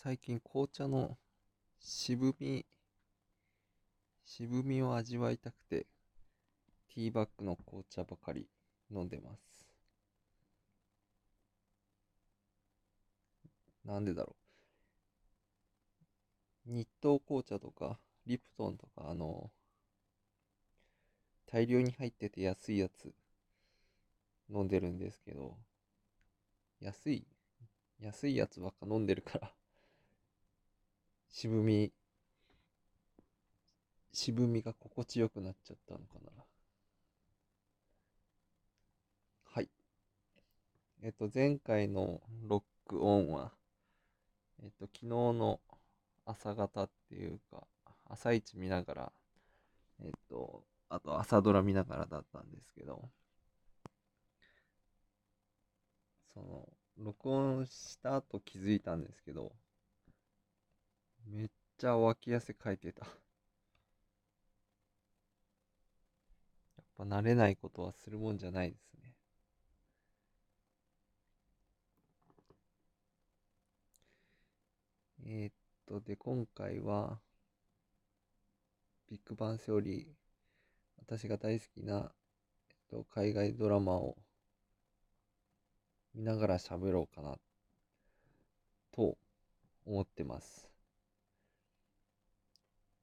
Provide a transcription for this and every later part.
最近紅茶の渋み、渋みを味わいたくて、ティーバッグの紅茶ばかり飲んでます。なんでだろう。日東紅茶とか、リプトンとか、あの、大量に入ってて安いやつ飲んでるんですけど、安い安いやつばっか飲んでるから渋み、渋みが心地よくなっちゃったのかな。はい。えっと、前回のロックオンは、えっと、昨日の朝方っていうか、朝一見ながら、えっと、あと朝ドラ見ながらだったんですけど、その、録音した後気づいたんですけど、めっちゃ脇汗かいてた。やっぱ慣れないことはするもんじゃないですね。えー、っと、で、今回は、ビッグバンセオリー、私が大好きな、えっと、海外ドラマを見ながら喋ろうかなと思ってます。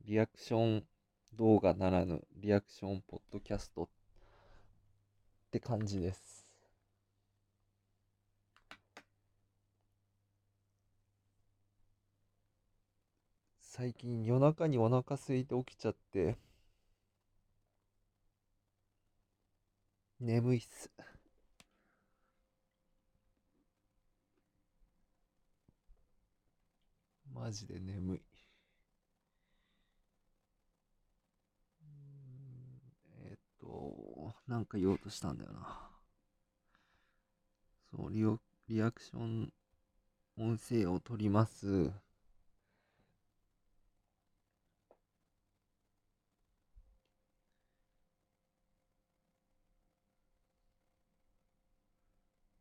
リアクション動画ならぬリアクションポッドキャストって感じです。最近夜中にお腹空いて起きちゃって眠いっす。マジで眠い。えー、っと、なんか言おうとしたんだよな。そう、リオリアクション音声を取ります。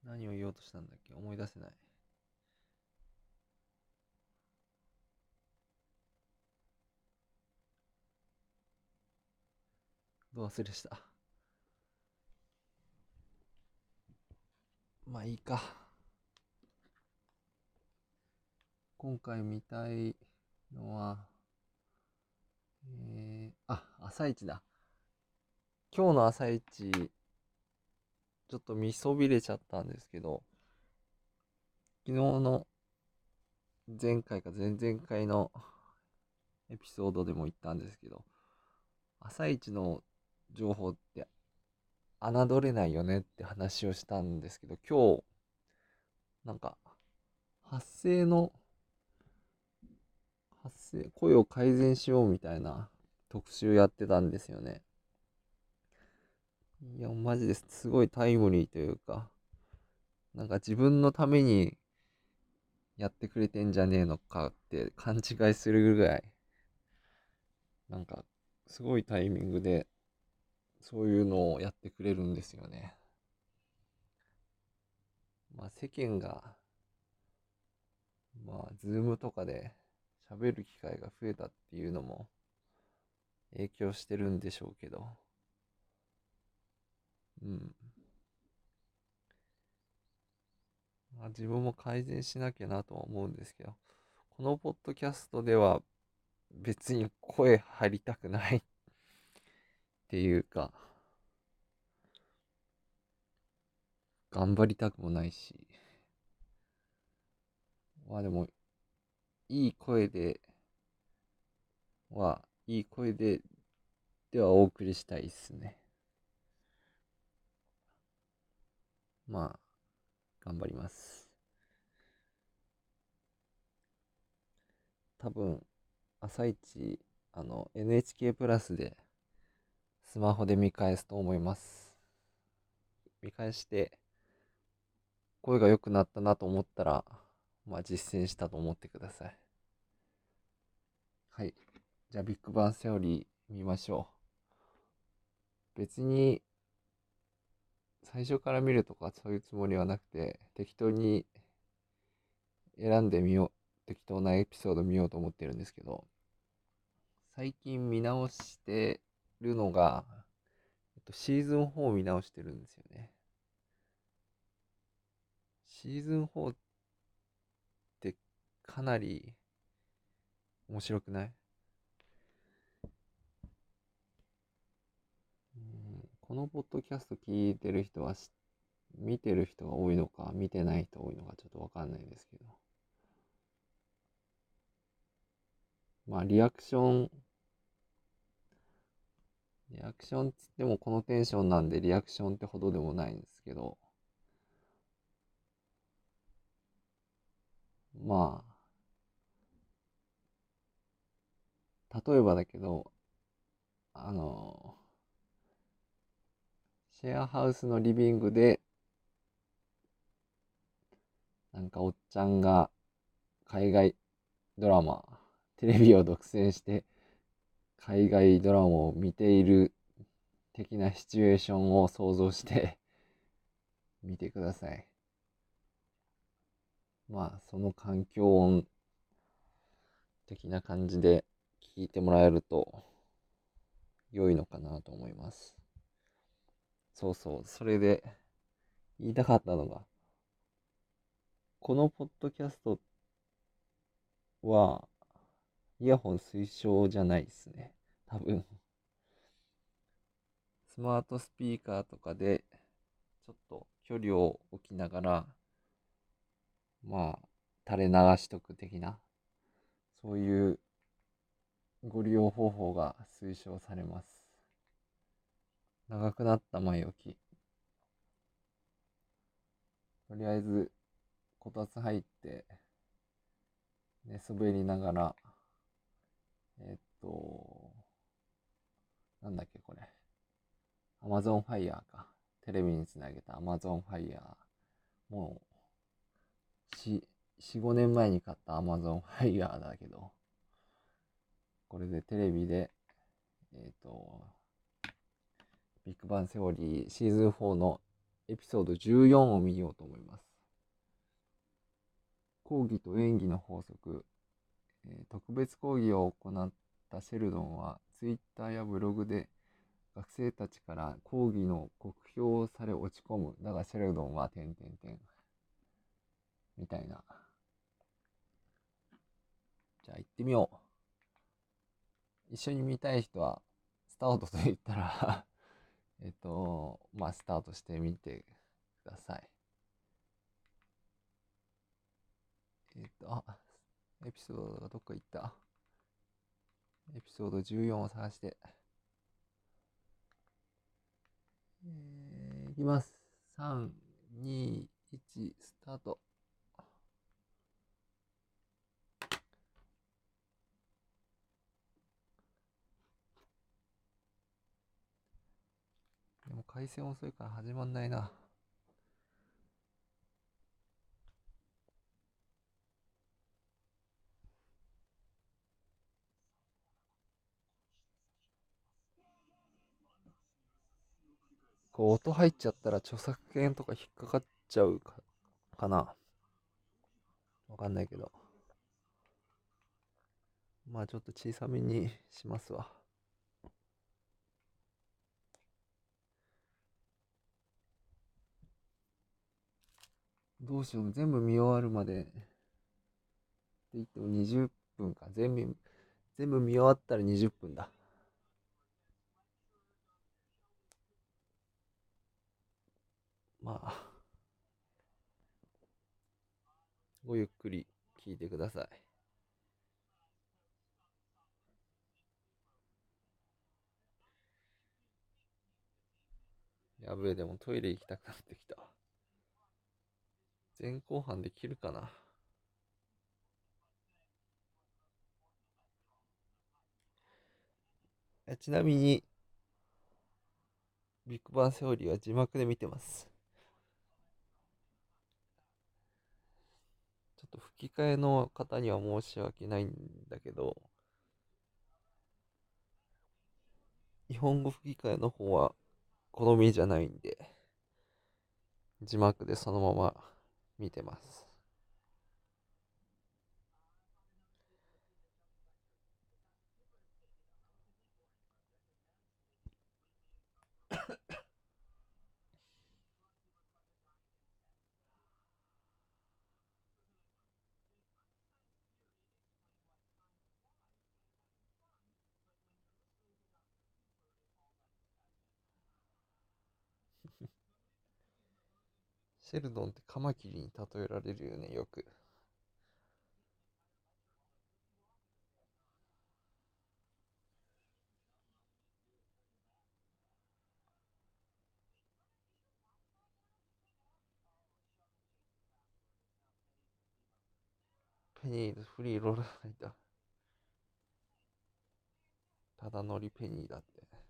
何を言おうとしたんだっけ？思い出せない。ど忘れした。まあいいか。今回見たいのは、えー、あ、朝一だ。今日の朝一、ちょっと見そびれちゃったんですけど、昨日の前回か前々回のエピソードでも言ったんですけど、朝一の情報って侮れないよねって話をしたんですけど、今日、なんか、発声の、発声、声を改善しようみたいな特集やってたんですよね。いや、マジですすごいタイムリーというか、なんか自分のためにやってくれてんじゃねえのかって勘違いするぐらい、なんか、すごいタイミングでそういうのをやってくれるんですよね。まあ世間が、まあズームとかで喋る機会が増えたっていうのも影響してるんでしょうけど、うん。まあ自分も改善しなきゃなとは思うんですけど、このポッドキャストでは別に声張りたくないっていうか、頑張りたくもないし、まあでも、いい声で、は、いい声で、ではお送りしたいっすね。まあ、頑張ります。多分、朝一、あの、NHK プラスで、スマホで見返すと思います。見返して、声が良くなったなと思ったら、まあ実践したと思ってください。はい。じゃあビッグバンセオリー見ましょう。別に、最初から見るとかそういうつもりはなくて、適当に選んでみよう適当なエピソード見ようと思ってるんですけど、最近見直してるのが、えっと、シーズン4を見直してるんですよね。シーズン4ってかなり面白くない？このポッドキャスト聞いてる人は見てる人が多いのか見てない人多いのかちょっとわかんないですけどまあリアクションリアクションっつってもこのテンションなんでリアクションってほどでもないんですけど。まあ。例えばだけどあのシェアハウスのリビングで、なんかおっちゃんが海外ドラマ、テレビを独占して海外ドラマを見ている的なシチュエーションを想像して 見てください。まあ、その環境音的な感じで聞いてもらえると良いのかなと思います。そうそう、それで言いたかったのが、このポッドキャストは、イヤホン推奨じゃないですね。多分。スマートスピーカーとかで、ちょっと距離を置きながら、まあ、垂れ流しとく的な、そういうご利用方法が推奨されます。長くなった前置き。とりあえず、こたつ入って、寝そべりながら、えっと、なんだっけこれ。 Amazon Fire か。テレビにつなげた Amazon Fire。もう、し、4、5年前に買った Amazon Fire だけど、これでテレビで、えっ、と、ビッグバンセオリーシーズン4のエピソード14を見ようと思います。講義と演技の法則、え、特別講義を行ったシェルドンは、ツイッターやブログで学生たちから講義の酷評され落ち込む。だがシェルドンは、点点点。みたいな。じゃあ行ってみよう。一緒に見たい人は、スタートと言ったら えっと、まあ、スタートしてみてください。えっと、あ、エピソードがどっか行った？エピソード14を探して。えー、いきます。3、2、1、スタート。でも回線遅いから始まんないな。こう音入っちゃったら著作権とか引っかかっちゃうかかな。わかんないけど。まあちょっと小さめにしますわ。どうしよう、全部見終わるまで、って言っても20分か。全部、全部見終わったら20分だ。まあ、ごゆっくり聞いてください。やべえ、でもトイレ行きたくなってきた。前後半できるかな。ちなみに、ビッグバンセオリーは字幕で見てます。と吹き替えの方には申し訳ないんだけど、日本語吹き替えの方は好みじゃないんで、字幕でそのまま見てます。シェルドンってカマキリに例えられるよね、よく。ペニーズフリーロールナイだ。ただ乗りペニーだって。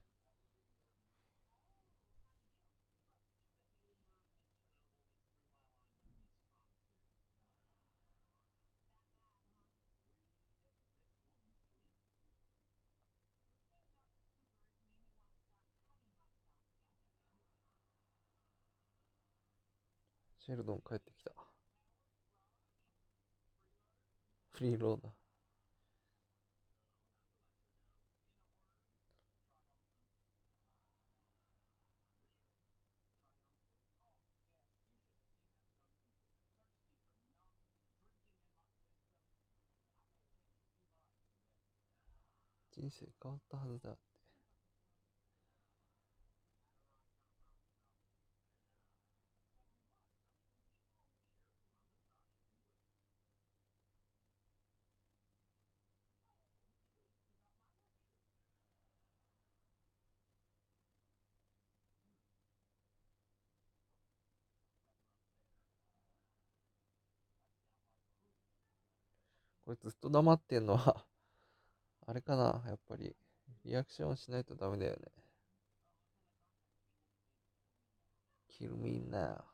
シェルドン帰ってきた。フリーローダー。人生変わったはずだ。れずっと黙ってんのは あれかなやっぱり、リアクションしないとダメだよね。kill me now.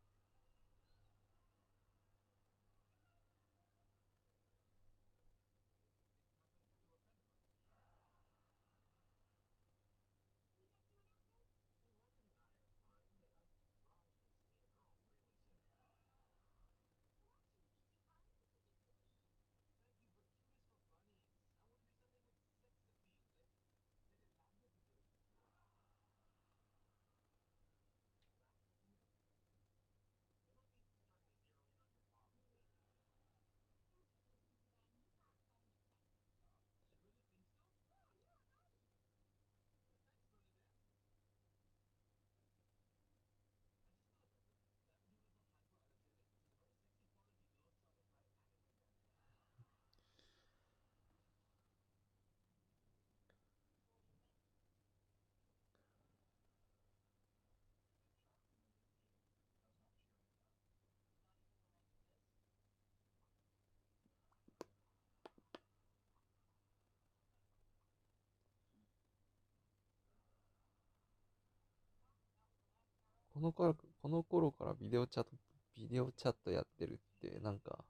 この頃、この頃からビデオチャット、ビデオチャットやってるって、なんか、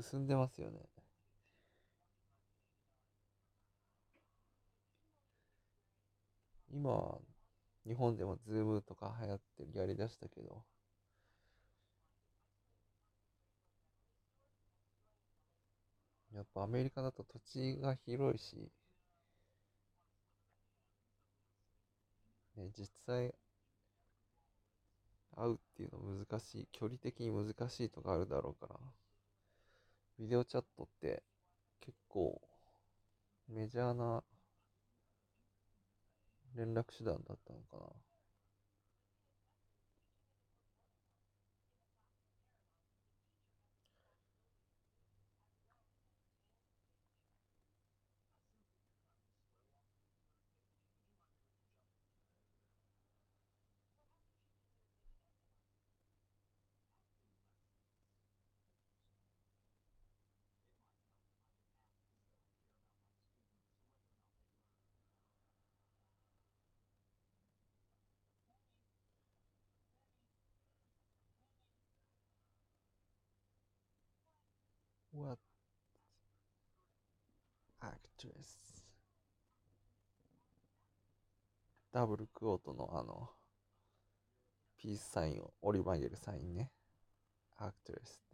進んでますよね。今、日本でも Zoom とか流行ってやりだしたけど、やっぱアメリカだと土地が広いし、ね、実際会うっていうの難しい、距離的に難しいとかあるだろうから、ビデオチャットって結構メジャーな連絡手段だったのかな。What actress? ダブルクオートのあの、ピースサインを折り曲げるサインね。アクトレスって。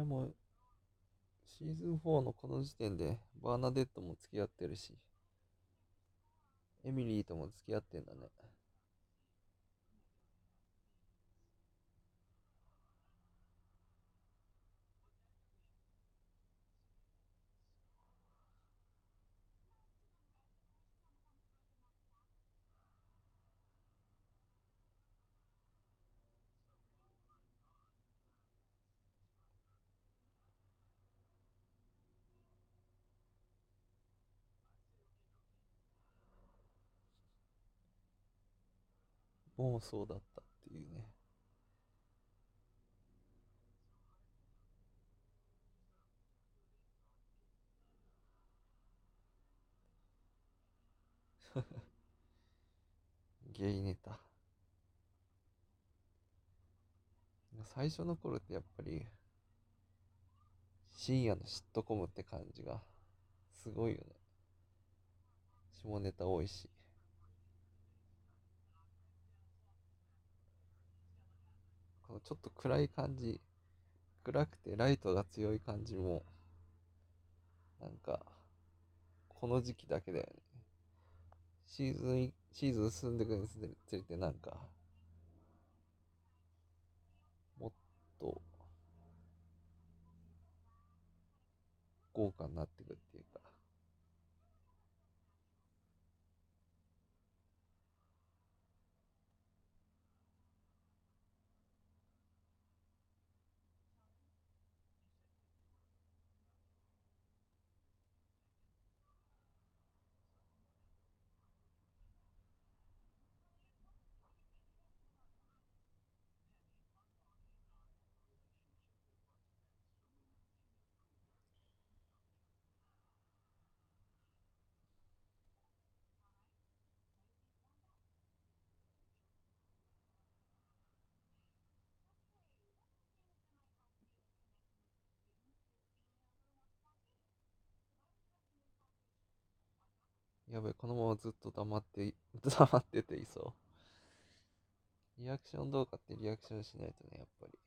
れも、シーズン4のこの時点で、バーナデットも付き合ってるし、エミリーとも付き合ってんだね。もうそうだったっていうね。ゲイネタ。最初の頃ってやっぱり、深夜のシットコムって感じが、すごいよね。下ネタ多いし。ちょっと暗い感じ、暗くてライトが強い感じも、なんか、この時期だけだよね。シーズン、シーズン進んでいくにつれてなんか、もっと、豪華になっていくっていうか、やべ、このままずっと黙って、黙ってていそう。リアクション動画ってリアクションしないとね、やっぱり。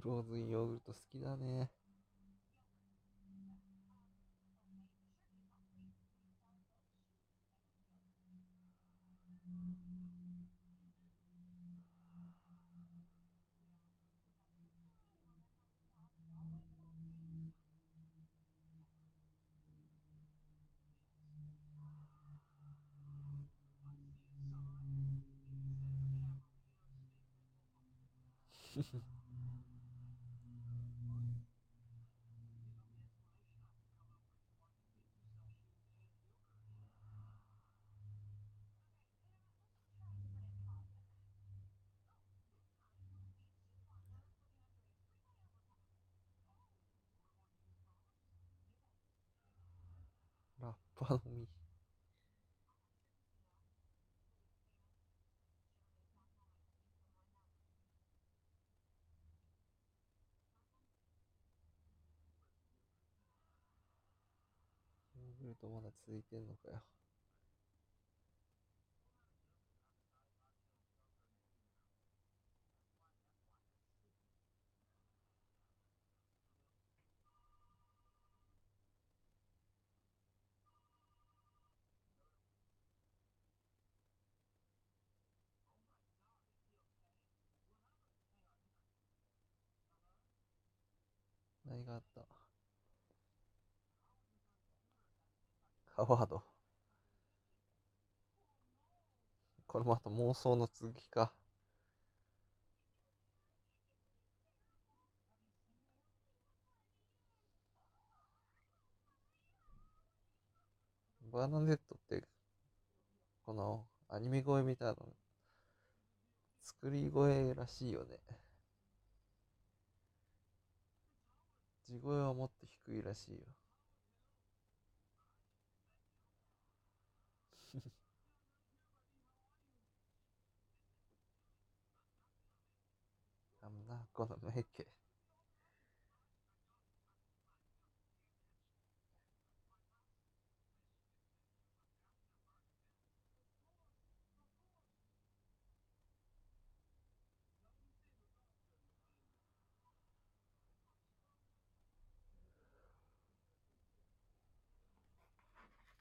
ローズンヨーグルト好きだね。ラッパの実。ヨーグルトまだ続いてんのかよ。何があったハワード。これまた妄想の続きか。バーナネットって、このアニメ声みたいなの、作り声らしいよね。地声はもっと低いらしいよ。なんな、この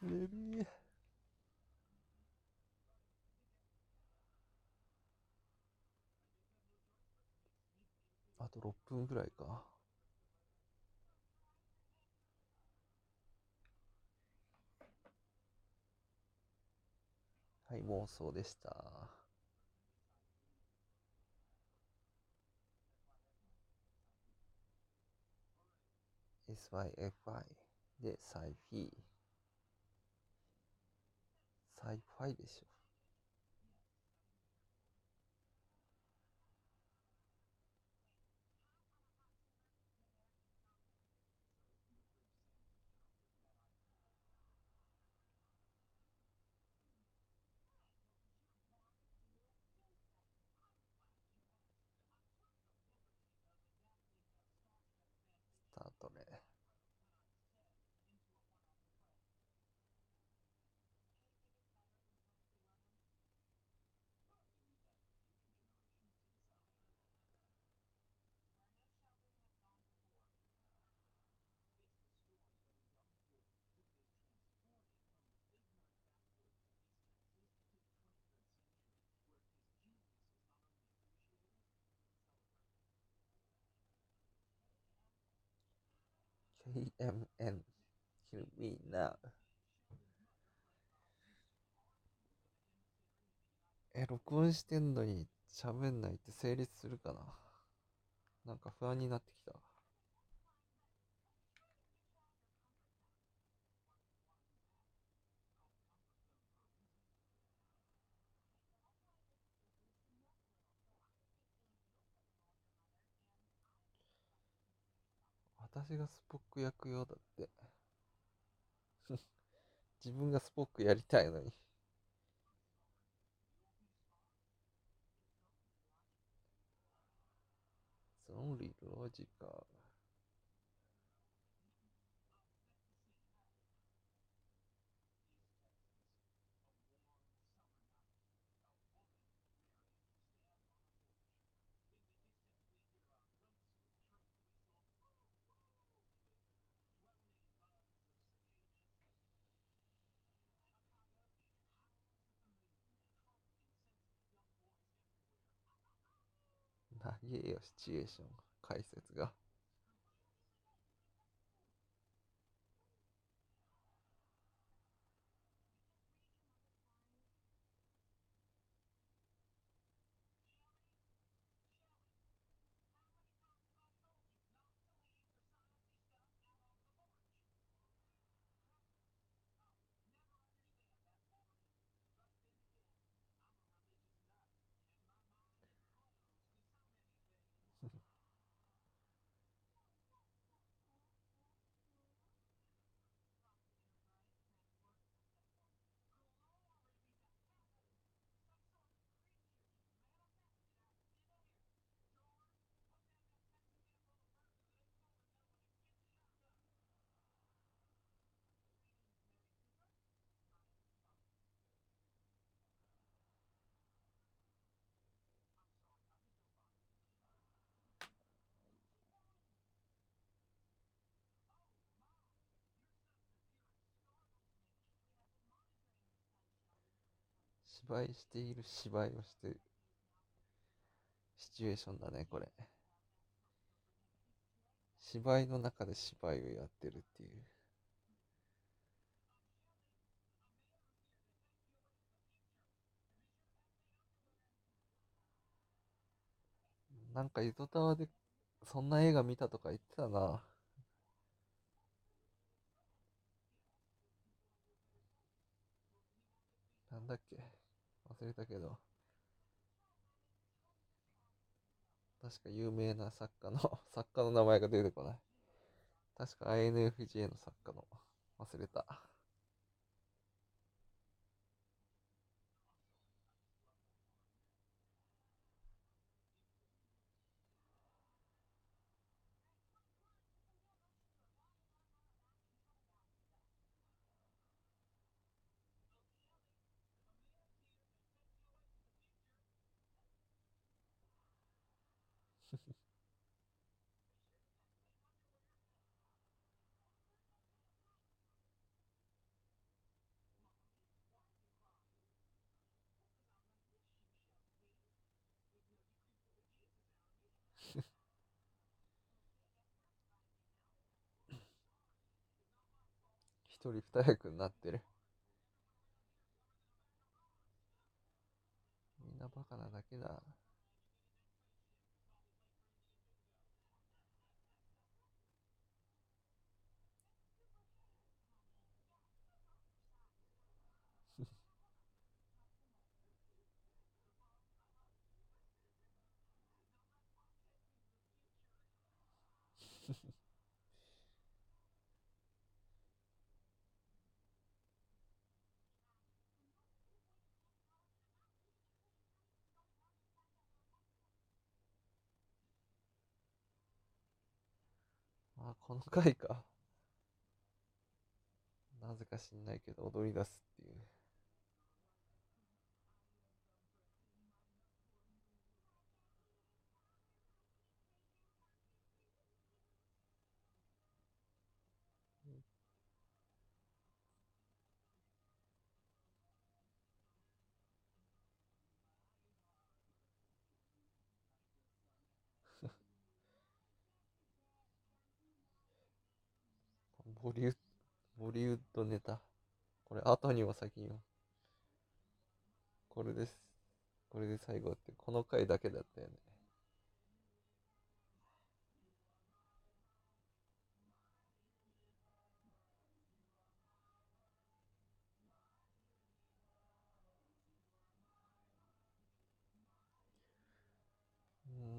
メイケ。レビー。あと6分ぐらいか。はい、妄想でした。SYFI でサイフィー。サイファイでしょ。スタートね。PMN kill me now え、録音してんのに喋んないって成立するかな？なんか不安になってきた。私がスポック役用だって。自分がスポックやりたいのに。It's only logical. げえよ、シチュエーション、解説が。芝居している芝居をしてるシチュエーションだね、これ。芝居の中で芝居をやってるっていう。なんか、ゆとたわで、そんな映画見たとか言ってたな。なんだっけ忘れたけど。確か有名な作家の 作家の名前が出てこない。確か INFJ の作家の、忘れた。一人二役になってる？みんなバカなだけだ。あ、この回か。なぜか知んないけど踊り出すっていう。ボリュボリュッドネタ。これ、後にも先にも。これです。これで最後って、この回だけだったよね。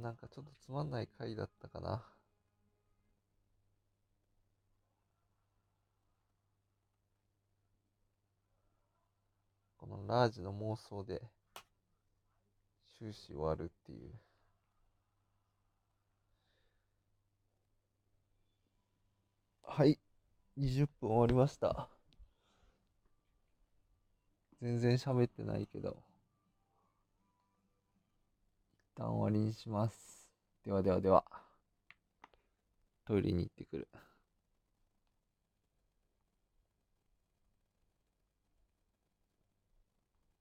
なんかちょっとつまんない回だったかな。ラージの妄想で終始終わるっていう。はい。20分終わりました。全然喋ってないけど。一旦終わりにします。ではではでは。トイレに行ってくる。